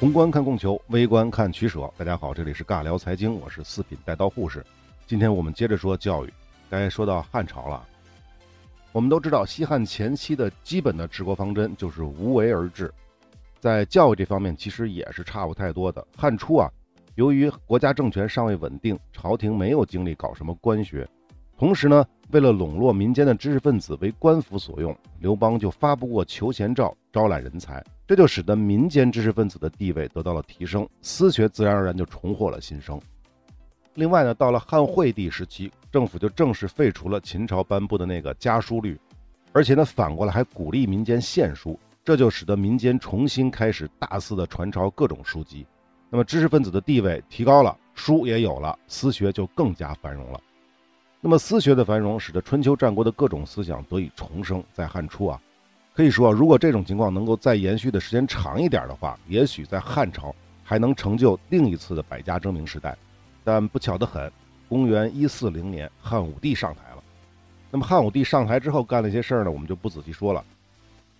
宏观看供求，微观看取舍。大家好，这里是尬聊财经，我是四品带刀护士。今天我们接着说教育。该说到汉朝了。我们都知道，西汉前期的基本的治国方针就是无为而治，在教育这方面其实也是差不太多的。汉初啊，由于国家政权尚未稳定，朝廷没有精力搞什么官学，同时呢，为了笼络民间的知识分子为官府所用，刘邦就发布过求贤诏，招揽人才。这就使得民间知识分子的地位得到了提升，私学自然而然就重获了新生。另外呢，到了汉惠帝时期，政府就正式废除了秦朝颁布的那个家书律，而且呢，反过来还鼓励民间献书，这就使得民间重新开始大肆的传抄各种书籍。那么知识分子的地位提高了，书也有了，私学就更加繁荣了。那么私学的繁荣，使得春秋战国的各种思想得以重生。在汉初啊。可以说，如果这种情况能够再延续的时间长一点的话，也许在汉朝还能成就另一次的百家争鸣时代。但不巧得很，公元一四零年，汉武帝上台了。那么汉武帝上台之后干了一些事儿呢，我们就不仔细说了。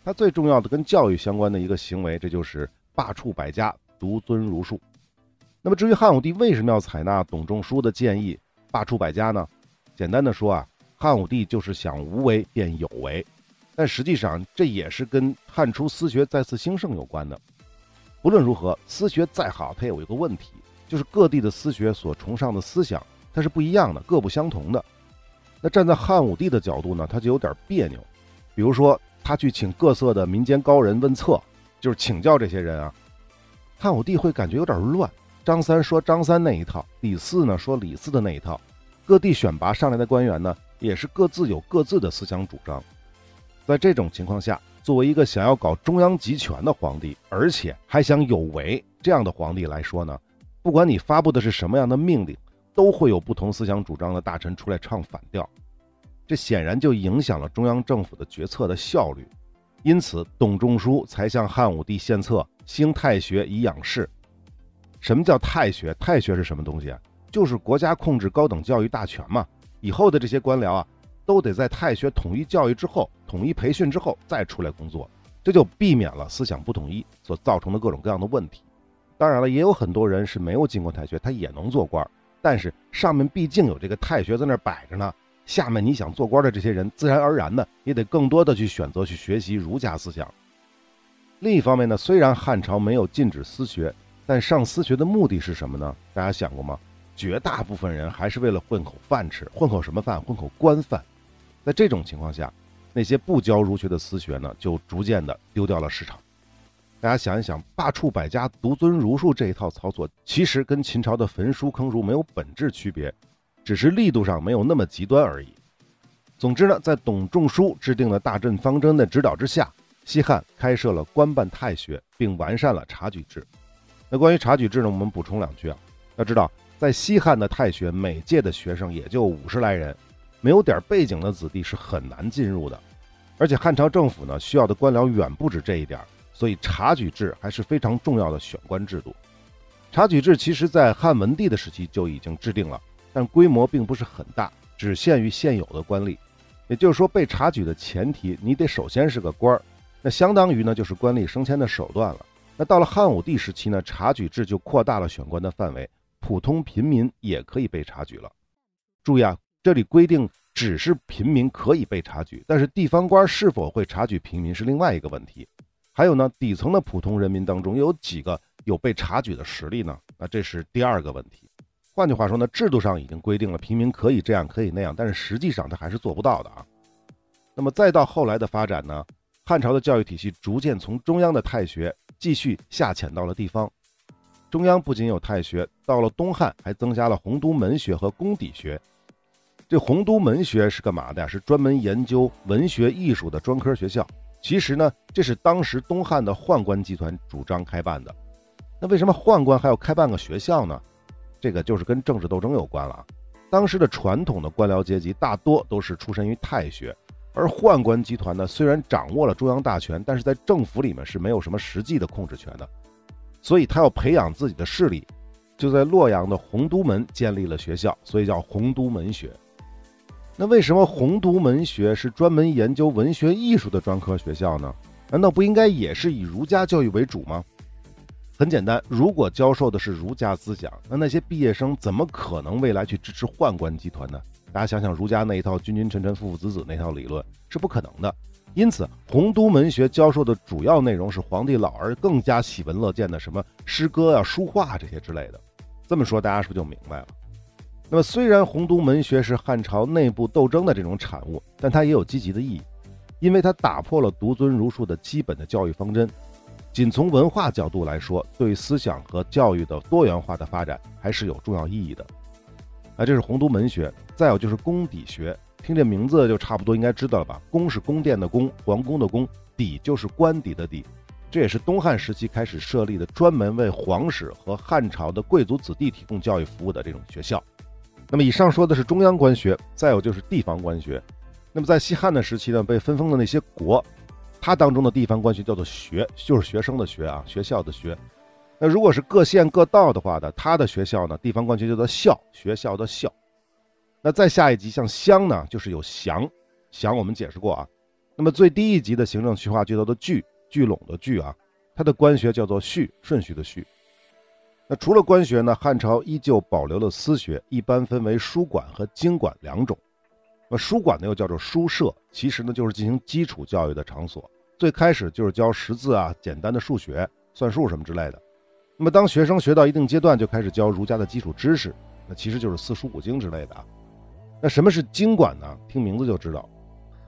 他最重要的跟教育相关的一个行为，这就是罢黜百家，独尊儒术。那么至于汉武帝为什么要采纳董仲舒的建议罢黜百家呢？简单的说啊，汉武帝就是想无为变有为。但实际上，这也是跟汉初私学再次兴盛有关的。不论如何，私学再好，它也有一个问题，就是各地的私学所崇尚的思想，它是不一样的，各不相同的。那站在汉武帝的角度呢，他就有点别扭。比如说，他去请各色的民间高人问策，就是请教这些人啊，汉武帝会感觉有点乱。张三说张三那一套，李四呢说李四的那一套，各地选拔上来的官员呢，也是各自有各自的思想主张。在这种情况下，作为一个想要搞中央集权的皇帝，而且还想有为这样的皇帝来说呢，不管你发布的是什么样的命令，都会有不同思想主张的大臣出来唱反调，这显然就影响了中央政府的决策的效率。因此，董仲舒才向汉武帝献策，兴太学以养士。什么叫太学？太学是什么东西啊？就是国家控制高等教育大权嘛。以后的这些官僚啊。都得在太学统一教育之后、统一培训之后再出来工作，这就避免了思想不统一所造成的各种各样的问题。当然了，也有很多人是没有进过太学，他也能做官，但是上面毕竟有这个太学在那摆着呢。下面你想做官的这些人，自然而然的也得更多的去选择去学习儒家思想。另一方面呢，虽然汉朝没有禁止私学，但上私学的目的是什么呢？大家想过吗？绝大部分人还是为了混口饭吃，混口什么饭？混口官饭。在这种情况下，那些不教儒学的私学呢，就逐渐的丢掉了市场。大家想一想，罢黜百家，独尊儒术这一套操作，其实跟秦朝的焚书坑儒没有本质区别，只是力度上没有那么极端而已。总之呢，在董仲舒制定了大政方针的指导之下，西汉开设了官办太学，并完善了察举制。那关于察举制呢，我们补充两句啊，要知道，在西汉的太学，每届的学生也就五十来人。没有点背景的子弟是很难进入的，而且汉朝政府呢需要的官僚远不止这一点，所以察举制还是非常重要的选官制度。察举制其实在汉文帝的时期就已经制定了，但规模并不是很大，只限于现有的官吏。也就是说，被察举的前提，你得首先是个官儿，那相当于呢就是官吏升迁的手段了。那到了汉武帝时期呢，察举制就扩大了选官的范围，普通平民也可以被察举了。注意啊。这里规定只是平民可以被察举，但是地方官是否会察举平民是另外一个问题。还有呢，底层的普通人民当中有几个有被察举的实力呢？那这是第二个问题。换句话说呢，制度上已经规定了平民可以这样可以那样，但是实际上他还是做不到的啊。那么再到后来的发展呢，汉朝的教育体系逐渐从中央的太学继续下潜到了地方。中央不仅有太学，到了东汉还增加了洪都门学和宫底学。这洪都门学是干嘛的呀？是专门研究文学艺术的专科学校。其实呢，这是当时东汉的宦官集团主张开办的。那为什么宦官还要开办个学校呢？这个就是跟政治斗争有关了啊。当时的传统的官僚阶级大多都是出身于太学，而宦官集团呢，虽然掌握了中央大权，但是在政府里面是没有什么实际的控制权的。所以他要培养自己的势力，就在洛阳的洪都门建立了学校，所以叫洪都门学。那为什么洪都门学是专门研究文学艺术的专科学校呢？难道不应该也是以儒家教育为主吗？很简单，如果教授的是儒家思想，那那些毕业生怎么可能未来去支持宦官集团呢？大家想想，儒家那一套君君臣臣父父子子那套理论是不可能的。因此，洪都门学教授的主要内容是皇帝老儿更加喜闻乐见的什么诗歌啊、书画这些之类的。这么说，大家是不是就明白了？那么，虽然洪都门学是汉朝内部斗争的这种产物，但它也有积极的意义，因为它打破了独尊儒术的基本的教育方针。仅从文化角度来说，对思想和教育的多元化的发展还是有重要意义的。啊，这是洪都门学。再有就是宫底学，听这名字就差不多应该知道了吧？宫是宫殿的宫，皇宫的宫；底就是官邸的邸。这也是东汉时期开始设立的，专门为皇室和汉朝的贵族子弟提供教育服务的这种学校。那么以上说的是中央官学，再有就是地方官学。那么在西汉的时期呢，被分封的那些国，它当中的地方官学叫做学，就是学生的学啊，学校的学。那如果是各县各道的话呢，它的学校呢，地方官学叫做校，学校的校。那再下一级像乡呢，就是有乡，乡我们解释过啊。那么最低一级的行政区划就叫做聚。聚拢的聚啊，它的官学叫做序，顺序的序。那除了官学呢，汉朝依旧保留了私学，一般分为书馆和经馆两种。那书馆呢又叫做书舍，其实呢就是进行基础教育的场所。最开始就是教识字啊、简单的数学、算术什么之类的。那么当学生学到一定阶段，就开始教儒家的基础知识，那其实就是四书五经之类的啊。那什么是经管呢？听名字就知道，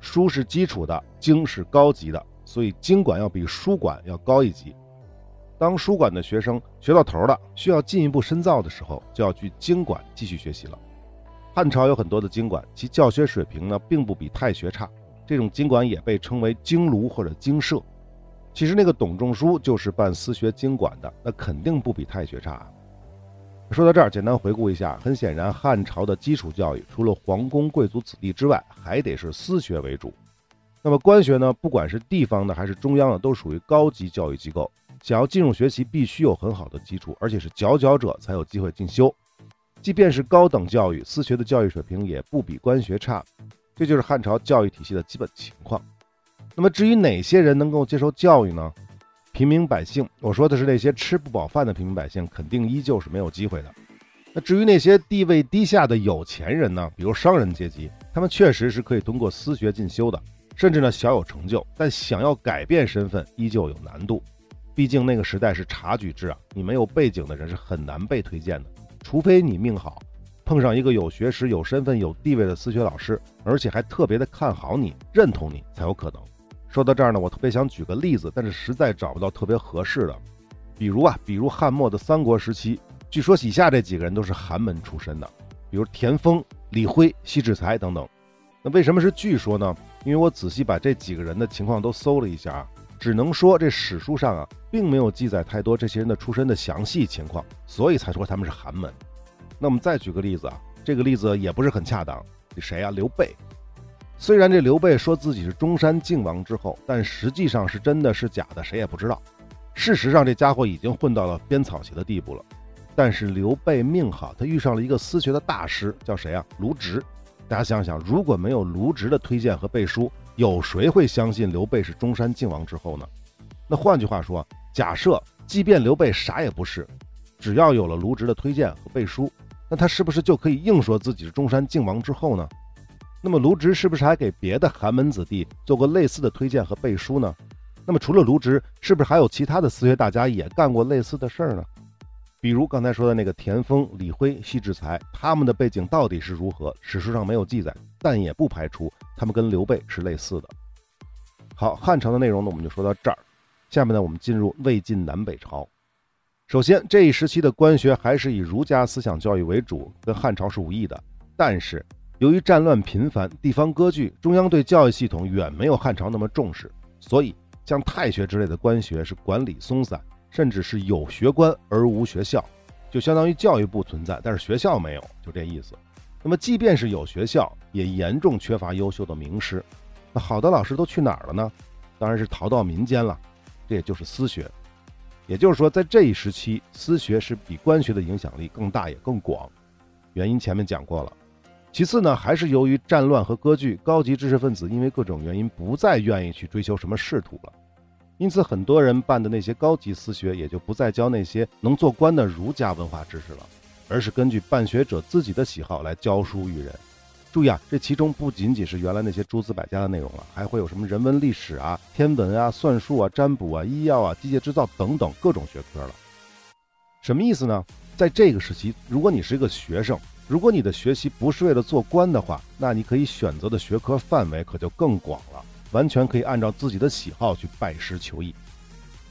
书是基础的，经是高级的。所以经管要比书馆要高一级。当书馆的学生学到头了，需要进一步深造的时候，就要去经馆继续学习了。汉朝有很多的经馆，其教学水平呢并不比太学差。这种经馆也被称为经庐或者经社。其实那个董仲舒就是办私学经馆的，那肯定不比太学差。说到这儿，简单回顾一下，很显然汉朝的基础教育除了皇宫贵族子弟之外，还得是私学为主。那么官学呢，不管是地方的还是中央的，都属于高级教育机构。想要进入学习，必须有很好的基础，而且是佼佼者才有机会进修。即便是高等教育，私学的教育水平也不比官学差。这就是汉朝教育体系的基本情况。那么至于哪些人能够接受教育呢？平民百姓，我说的是那些吃不饱饭的平民百姓，肯定依旧是没有机会的。那至于那些地位低下的有钱人呢？比如商人阶级，他们确实是可以通过私学进修的。甚至呢小有成就，但想要改变身份依旧有难度。毕竟那个时代是察举制啊，你没有背景的人是很难被推荐的。除非你命好，碰上一个有学识、有身份、有地位的私学老师，而且还特别的看好你、认同你，才有可能。说到这儿呢，我特别想举个例子，但是实在找不到特别合适的。比如啊，比如汉末的三国时期，据说以下这几个人都是寒门出身的，比如田丰、李辉、西志才等等。那为什么是据说呢？因为我仔细把这几个人的情况都搜了一下啊，只能说这史书上啊，并没有记载太多这些人的出身的详细情况，所以才说他们是寒门。那我们再举个例子啊，这个例子也不是很恰当。谁啊？刘备。虽然这刘备说自己是中山靖王之后，但实际上是真的是假的，谁也不知道。事实上，这家伙已经混到了编草鞋的地步了。但是刘备命好，他遇上了一个私学的大师，叫谁啊？卢植。大家想想，如果没有卢植的推荐和背书，有谁会相信刘备是中山靖王之后呢？那换句话说，假设即便刘备啥也不是，只要有了卢植的推荐和背书，那他是不是就可以硬说自己是中山靖王之后呢？那么卢植是不是还给别的寒门子弟做过类似的推荐和背书呢？那么除了卢植，是不是还有其他的私学大家也干过类似的事儿呢？比如刚才说的那个田丰、李辉、西志才，他们的背景到底是如何？史书上没有记载，但也不排除他们跟刘备是类似的。好，汉朝的内容呢，我们就说到这儿。下面呢，我们进入魏晋南北朝。首先，这一时期的官学还是以儒家思想教育为主，跟汉朝是无异的。但是，由于战乱频繁、地方割据，中央对教育系统远没有汉朝那么重视，所以像太学之类的官学是管理松散。甚至是有学官而无学校，就相当于教育部存在，但是学校没有，就这意思。那么，即便是有学校，也严重缺乏优秀的名师。那好的老师都去哪儿了呢？当然是逃到民间了。这也就是私学。也就是说，在这一时期，私学是比官学的影响力更大也更广。原因前面讲过了。其次呢，还是由于战乱和割据，高级知识分子因为各种原因不再愿意去追求什么仕途了。因此，很多人办的那些高级私学也就不再教那些能做官的儒家文化知识了，而是根据办学者自己的喜好来教书育人。注意啊，这其中不仅仅是原来那些诸子百家的内容了，还会有什么人文历史啊、天文啊、算术啊、占卜啊、医药啊、机械制造等等各种学科了。什么意思呢？在这个时期，如果你是一个学生，如果你的学习不是为了做官的话，那你可以选择的学科范围可就更广了，完全可以按照自己的喜好去拜师求艺。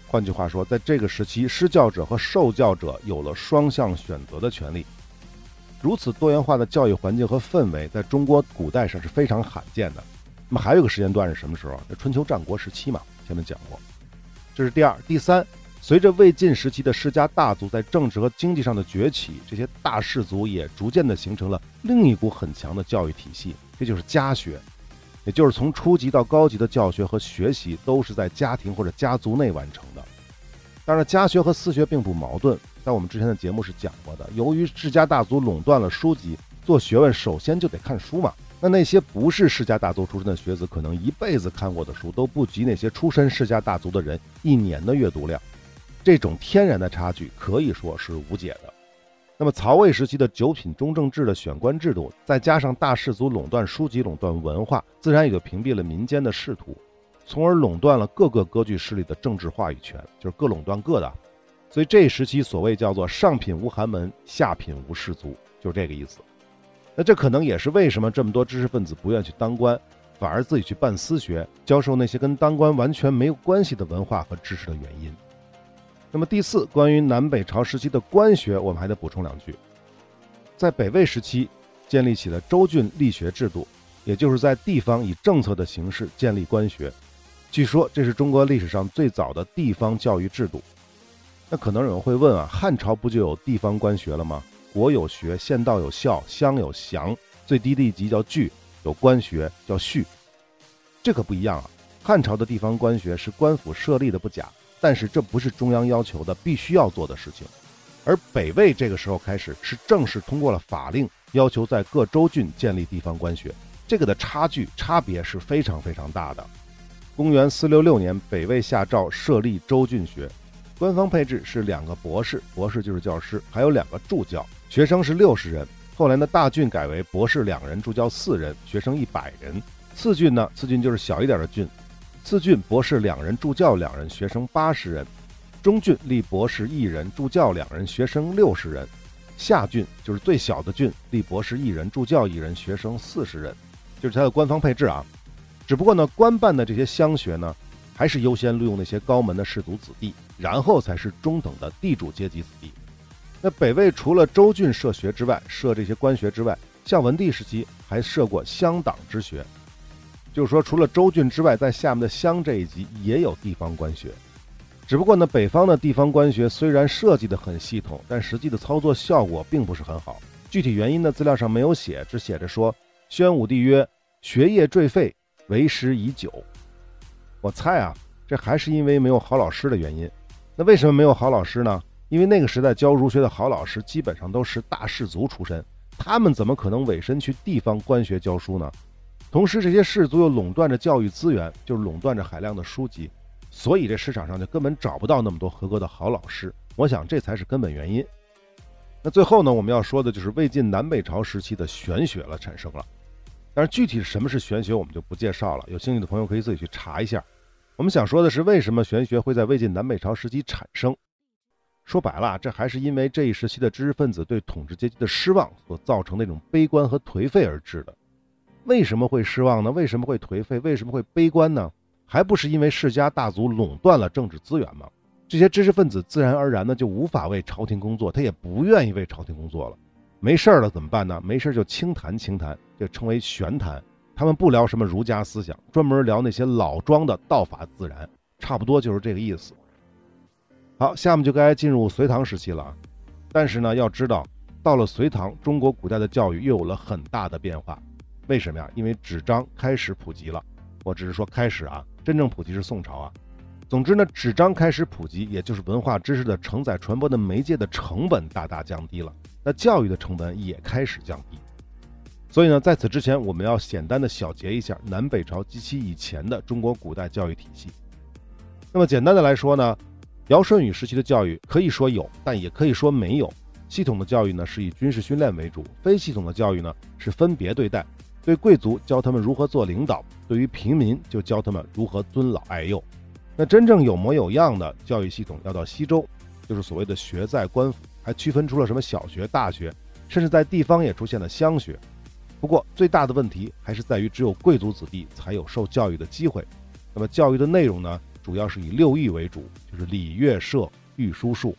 换句话说，在这个时期，施教者和受教者有了双向选择的权利。如此多元化的教育环境和氛围，在中国古代上是非常罕见的。那么还有个时间段是什么时候？在春秋战国时期嘛，前面讲过。这是第二、第三。随着魏晋时期的世家大族在政治和经济上的崛起，这些大氏族也逐渐的形成了另一股很强的教育体系，这就是家学，也就是从初级到高级的教学和学习都是在家庭或者家族内完成的。当然，家学和私学并不矛盾。在我们之前的节目是讲过的，由于世家大族垄断了书籍，做学问首先就得看书嘛。那那些不是世家大族出身的学子，可能一辈子看过的书都不及那些出身世家大族的人一年的阅读量。这种天然的差距可以说是无解的。那么曹魏时期的九品中正制的选官制度，再加上大氏族垄断书籍、垄断文化，自然也就屏蔽了民间的仕途，从而垄断了各个割据势力的政治话语权，就是各垄断各的。所以这时期所谓叫做上品无寒门，下品无士族，就是这个意思。那这可能也是为什么这么多知识分子不愿去当官，反而自己去办私学，教授那些跟当官完全没有关系的文化和知识的原因。那么第四，关于南北朝时期的官学，我们还得补充两句。在北魏时期，建立起了州郡立学制度，也就是在地方以政策的形式建立官学。据说这是中国历史上最早的地方教育制度。那可能有人会问啊，汉朝不就有地方官学了吗？国有学，县道有校，乡有乡，最低的一级叫郡，有官学叫序。这可不一样啊！汉朝的地方官学是官府设立的不假，但是这不是中央要求的必须要做的事情。而北魏这个时候开始是正式通过了法令，要求在各州郡建立地方官学，这个的差距差别是非常非常大的。公元四六六年，北魏下诏设立州郡学。官方配置是两个博士，博士就是教师，还有两个助教，学生是六十人。后来呢，大郡改为博士两人，助教四人，学生一百人。次郡呢，次郡就是小一点的郡，次郡博士两人，助教两人，学生八十人。中郡立博士一人，助教两人，学生六十人。下郡就是最小的郡，立博士一人，助教一人，学生四十人，就是它的官方配置啊。只不过呢，官办的这些乡学呢。还是优先录用那些高门的士族子弟，然后才是中等的地主阶级子弟。那北魏除了州郡设学之外，设这些官学之外，像文帝时期还设过乡党之学，就是说除了州郡之外，在下面的乡这一级也有地方官学。只不过呢，北方的地方官学虽然设计的很系统，但实际的操作效果并不是很好。具体原因呢，资料上没有写，只写着说宣武帝曰：“学业坠废，为时已久。”我猜啊，这还是因为没有好老师的原因。那为什么没有好老师呢？因为那个时代教儒学的好老师基本上都是大士族出身，他们怎么可能委身去地方官学教书呢？同时，这些士族又垄断着教育资源，就是垄断着海量的书籍，所以这市场上就根本找不到那么多合格的好老师。我想这才是根本原因。那最后呢，我们要说的就是魏晋南北朝时期的玄学了产生了。但是具体什么是玄学，我们就不介绍了。有兴趣的朋友可以自己去查一下。我们想说的是，为什么玄学会在魏晋南北朝时期产生？说白了，这还是因为这一时期的知识分子对统治阶级的失望所造成那种悲观和颓废而致的。为什么会失望呢？为什么会颓废？为什么会悲观呢？还不是因为世家大族垄断了政治资源吗？这些知识分子自然而然的就无法为朝廷工作，他也不愿意为朝廷工作了。没事儿了怎么办呢？没事儿就轻谈轻谈，就称为玄谈。他们不聊什么儒家思想，专门聊那些老庄的道法自然，差不多就是这个意思。好，下面就该进入隋唐时期了。但是呢，要知道，到了隋唐，中国古代的教育又有了很大的变化。为什么呀？因为纸张开始普及了。我只是说开始啊，真正普及是宋朝啊。总之呢，纸张开始普及，也就是文化知识的承载传播的媒介的成本大大降低了。那教育的成本也开始降低，所以呢，在此之前，我们要简单的小结一下南北朝及其以前的中国古代教育体系。那么简单的来说呢，尧舜禹时期的教育可以说有，但也可以说没有。系统的教育呢是以军事训练为主，非系统的教育呢是分别对待。对贵族教他们如何做领导，对于平民就教他们如何尊老爱幼。那真正有模有样的教育系统要到西周，就是所谓的学在官府，还区分出了什么小学、大学，甚至在地方也出现了乡学。不过最大的问题还是在于只有贵族子弟才有受教育的机会。那么教育的内容呢，主要是以六艺为主，就是礼乐射御书数。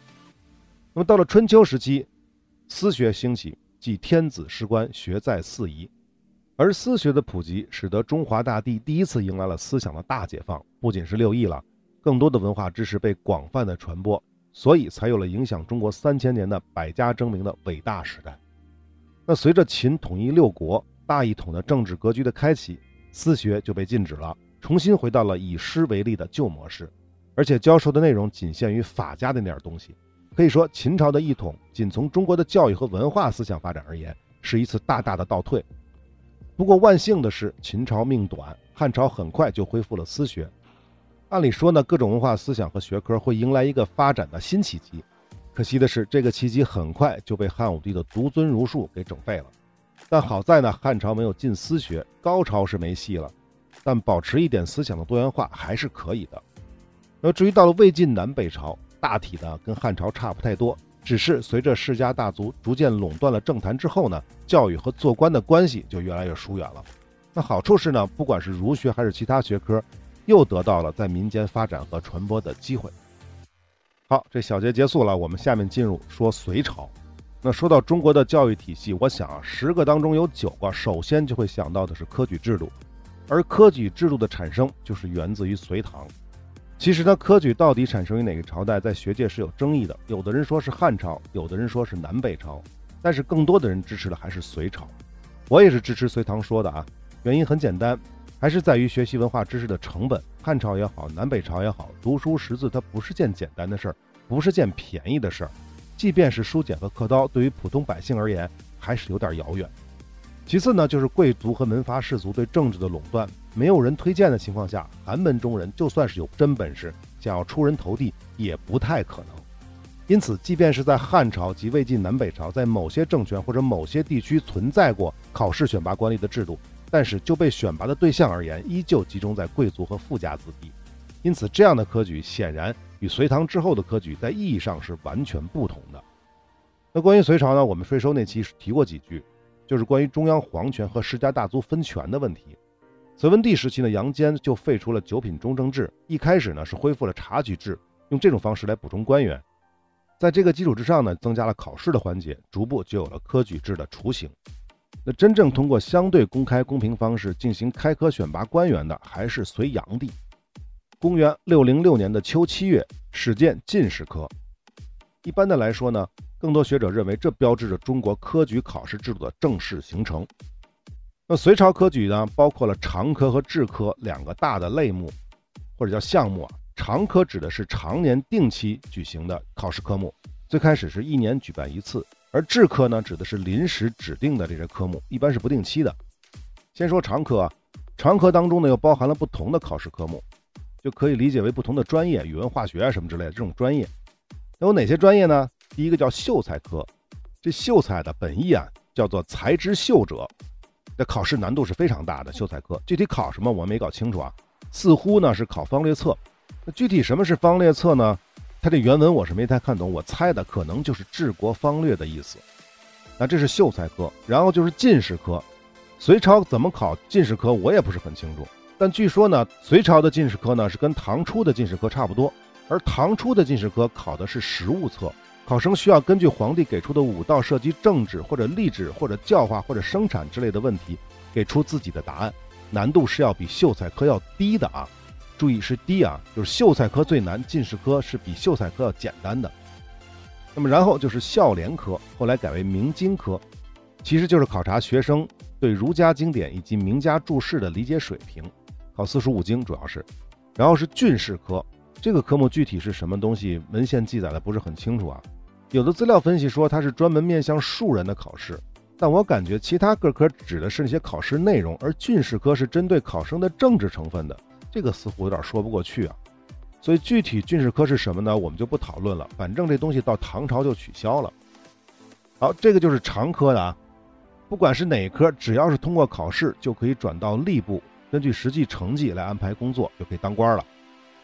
那么到了春秋时期，私学兴起，即天子士官学在四夷，而私学的普及，使得中华大地第一次迎来了思想的大解放。不仅是六艺了，更多的文化知识被广泛的传播，所以才有了影响中国三千年的百家争鸣的伟大时代。那随着秦统一六国，大一统的政治格局的开启，私学就被禁止了，重新回到了以诗为例的旧模式，而且教授的内容仅限于法家的那点东西。可以说，秦朝的一统，仅从中国的教育和文化思想发展而言，是一次大大的倒退。不过万幸的是，秦朝命短，汉朝很快就恢复了私学。按理说呢，各种文化思想和学科会迎来一个发展的新契机。可惜的是，这个契机很快就被汉武帝的独尊儒术给整废了。但好在呢，汉朝没有禁私学，高潮是没戏了，但保持一点思想的多元化还是可以的。那至于到了魏晋南北朝，大体呢跟汉朝差不太多，只是随着世家大族逐渐垄断了政坛之后呢，教育和做官的关系就越来越疏远了。那好处是呢，不管是儒学还是其他学科，又得到了在民间发展和传播的机会。好，这小节结束了，我们下面进入说隋朝。那说到中国的教育体系，我想啊，十个当中有九个首先就会想到的是科举制度，而科举制度的产生就是源自于隋唐。其实呢，科举到底产生于哪个朝代，在学界是有争议的。有的人说是汉朝，有的人说是南北朝，但是更多的人支持的还是隋朝。我也是支持隋唐说的啊，原因很简单，还是在于学习文化知识的成本。汉朝也好，南北朝也好，读书识字它不是件简单的事儿，不是件便宜的事儿。即便是书简和刻刀，对于普通百姓而言，还是有点遥远。其次呢，就是贵族和门阀士族对政治的垄断。没有人推荐的情况下，寒门中人就算是有真本事，想要出人头地也不太可能。因此，即便是在汉朝及魏晋南北朝，在某些政权或者某些地区存在过考试选拔官吏的制度，但是就被选拔的对象而言，依旧集中在贵族和富家子弟。因此，这样的科举显然与隋唐之后的科举在意义上是完全不同的。那关于隋朝呢？我们税收那期提过几句，就是关于中央皇权和世家大族分权的问题。隋文帝时期呢，杨坚就废除了九品中正制，一开始呢是恢复了察举制，用这种方式来补充官员。在这个基础之上呢，增加了考试的环节，逐步就有了科举制的雏形。那真正通过相对公开、公平方式进行开科选拔官员的，还是隋炀帝。公元六零六年的秋七月，始建进士科。一般的来说呢，更多学者认为这标志着中国科举考试制度的正式形成。那隋朝科举呢，包括了常科和制科两个大的类目，或者叫项目啊。常科指的是常年定期举行的考试科目，最开始是一年举办一次；而制科呢，指的是临时指定的这些科目，一般是不定期的。先说常科啊，常科当中呢又包含了不同的考试科目，就可以理解为不同的专业，语文、化学啊什么之类的这种专业。有哪些专业呢？第一个叫秀才科，这秀才的本意啊叫做才之秀者。这考试难度是非常大的，秀才科具体考什么我没搞清楚啊，似乎呢是考方略册。那具体什么是方略册呢？它这原文我是没太看懂，我猜的可能就是治国方略的意思。那这是秀才科，然后就是进士科。隋朝怎么考进士科我也不是很清楚，但据说呢，隋朝的进士科呢是跟唐初的进士科差不多，而唐初的进士科考的是实务册。考生需要根据皇帝给出的五道涉及政治或者吏治或者教化或者生产之类的问题，给出自己的答案，难度是要比秀才科要低的啊！注意是低啊，就是秀才科最难，进士科是比秀才科要简单的。那么然后就是孝廉科，后来改为明经科，其实就是考察学生对儒家经典以及名家注释的理解水平，考四书五经主要是。然后是进士科，这个科目具体是什么东西，文献记载的不是很清楚啊。有的资料分析说它是专门面向庶人的考试，但我感觉其他各科指的是那些考试内容，而进士科是针对考生的政治成分的，这个似乎有点说不过去啊。所以具体进士科是什么呢？我们就不讨论了。反正这东西到唐朝就取消了。好，这个就是常科的啊。不管是哪科，只要是通过考试，就可以转到吏部，根据实际成绩来安排工作，就可以当官了。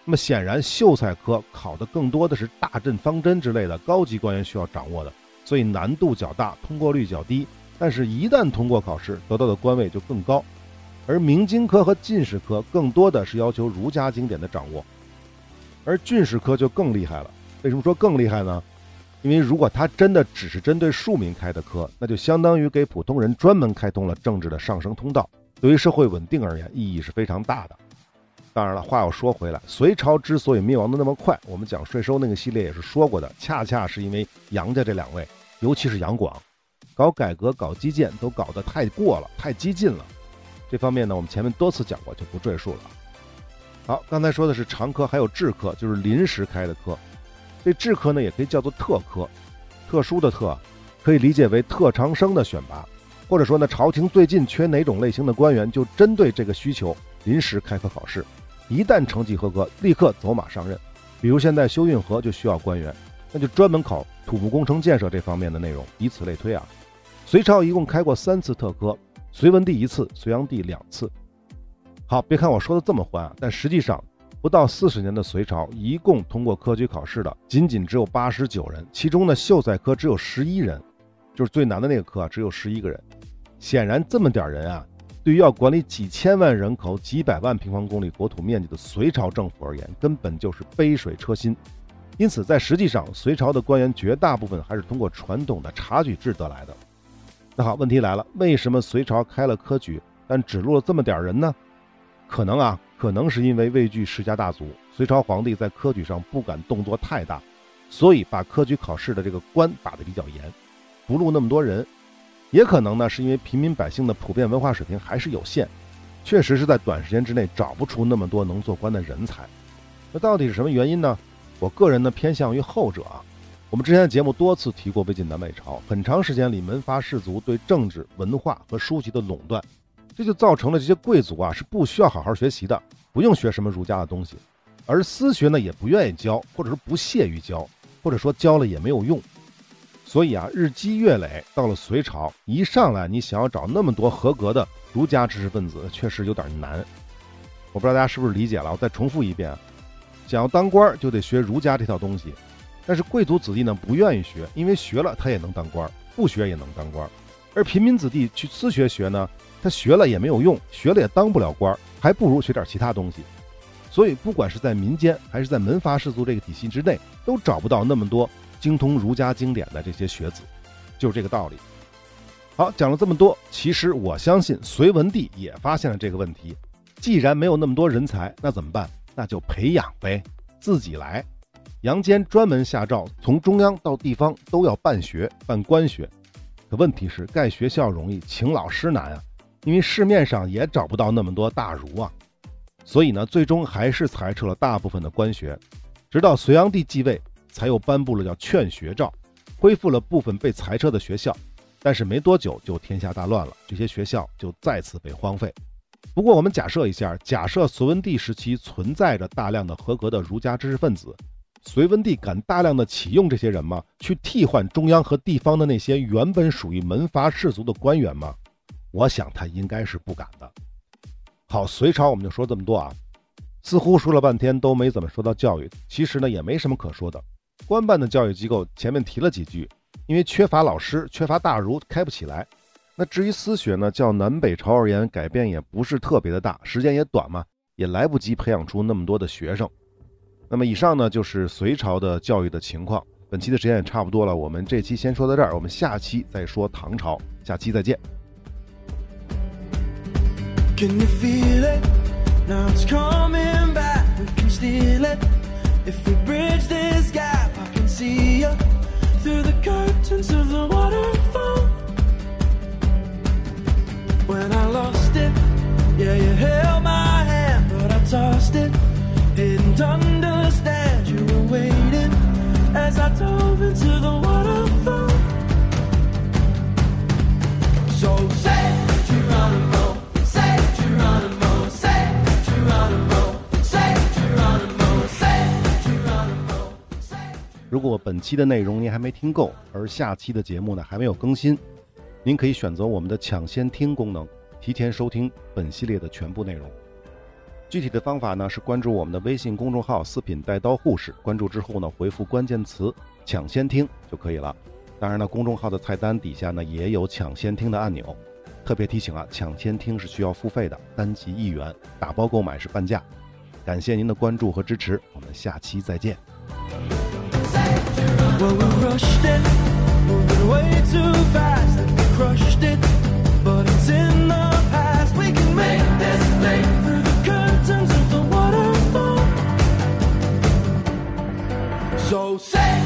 那么显然，秀才科考的更多的是大政方针之类的高级官员需要掌握的，所以难度较大，通过率较低。但是，一旦通过考试，得到的官位就更高。而明经科和进士科更多的是要求儒家经典的掌握，而进士科就更厉害了。为什么说更厉害呢？因为如果他真的只是针对庶民开的科，那就相当于给普通人专门开通了政治的上升通道，对于社会稳定而言意义是非常大的。当然了，话又说回来，隋朝之所以灭亡的那么快，我们讲税收那个系列也是说过的，恰恰是因为杨家这两位，尤其是杨广，搞改革、搞基建都搞得太过了，太激进了。这方面呢，我们前面多次讲过，就不赘述了。好，刚才说的是常科，还有制科，就是临时开的科。这制科呢，也可以叫做特科，特殊的特，可以理解为特长生的选拔，或者说呢，朝廷最近缺哪种类型的官员，就针对这个需求临时开科考试，一旦成绩合格，立刻走马上任。比如现在修运河就需要官员，那就专门考土木工程建设这方面的内容，以此类推啊。隋朝一共开过三次特科，隋文帝一次，隋炀帝两次。好，别看我说的这么欢啊，但实际上。不到四十年的隋朝，一共通过科举考试的仅仅只有八十九人，其中呢，秀才科只有十一人，就是最难的那个科啊，只有十一个人。显然，这么点人啊，对于要管理几千万人口、几百万平方公里国土面积的隋朝政府而言，根本就是杯水车薪。因此，在实际上，隋朝的官员绝大部分还是通过传统的察举制得来的。那好，问题来了，为什么隋朝开了科举，但只录了这么点人呢？可能啊。可能是因为畏惧世家大族，隋朝皇帝在科举上不敢动作太大，所以把科举考试的这个关打得比较严，不录那么多人。也可能呢，是因为平民百姓的普遍文化水平还是有限，确实是在短时间之内找不出那么多能做官的人才。那到底是什么原因呢？我个人呢偏向于后者啊。我们之前的节目多次提过魏晋南北朝，很长时间里门阀士族对政治、文化和书籍的垄断。这就造成了这些贵族啊是不需要好好学习的，不用学什么儒家的东西，而私学呢也不愿意教，或者说不屑于教，或者说教了也没有用。所以啊，日积月累，到了隋朝，一上来你想要找那么多合格的儒家知识分子，确实有点难。我不知道大家是不是理解了，我再重复一遍：想要当官就得学儒家这套东西，但是贵族子弟呢不愿意学，因为学了他也能当官，不学也能当官，而平民子弟去私学学呢？他学了也没有用，学了也当不了官，还不如学点其他东西。所以，不管是在民间还是在门阀士族这个体系之内，都找不到那么多精通儒家经典的这些学子，就是这个道理。好，讲了这么多，其实我相信隋文帝也发现了这个问题。既然没有那么多人才，那怎么办？那就培养呗，自己来。杨坚专门下诏，从中央到地方都要办学、办官学。可问题是，盖学校容易，请老师难啊。因为市面上也找不到那么多大儒啊，所以呢，最终还是裁撤了大部分的官学，直到隋炀帝继位，才又颁布了叫劝学诏，恢复了部分被裁撤的学校。但是没多久就天下大乱了，这些学校就再次被荒废。不过我们假设一下，假设隋文帝时期存在着大量的合格的儒家知识分子，隋文帝敢大量的启用这些人吗？去替换中央和地方的那些原本属于门阀士族的官员吗？我想他应该是不敢的。好，隋朝我们就说这么多啊，似乎说了半天都没怎么说到教育。其实呢，也没什么可说的。官办的教育机构前面提了几句，因为缺乏老师，缺乏大儒，开不起来。那至于私学呢，较南北朝而言，改变也不是特别的大，时间也短嘛，也来不及培养出那么多的学生。那么以上呢，就是隋朝的教育的情况。本期的时间也差不多了，我们这期先说到这儿，我们下期再说唐朝。下期再见。Can you feel it? Now it's coming back. We can steal it. If we bridge this gap, see you through the curtains of the waterfall. When I lost it, yeah, you held my hand, but I tossed it. Didn't understand you were waiting as I dove into the waterfall. So say. 如果本期的内容您还没听够，而下期的节目呢还没有更新，您可以选择我们的抢先听功能，提前收听本系列的全部内容。具体的方法呢是关注我们的微信公众号“四品带刀护士”，关注之后呢回复关键词“抢先听”就可以了。当然呢，公众号的菜单底下呢也有抢先听的按钮。特别提醒啊，抢先听是需要付费的，单集一元，打包购买是半价。感谢您的关注和支持，我们下期再见。Well, we rushed it, moving way too fast, we crushed it. But it's in the past. We can make this leap through the curtains of the waterfall. So say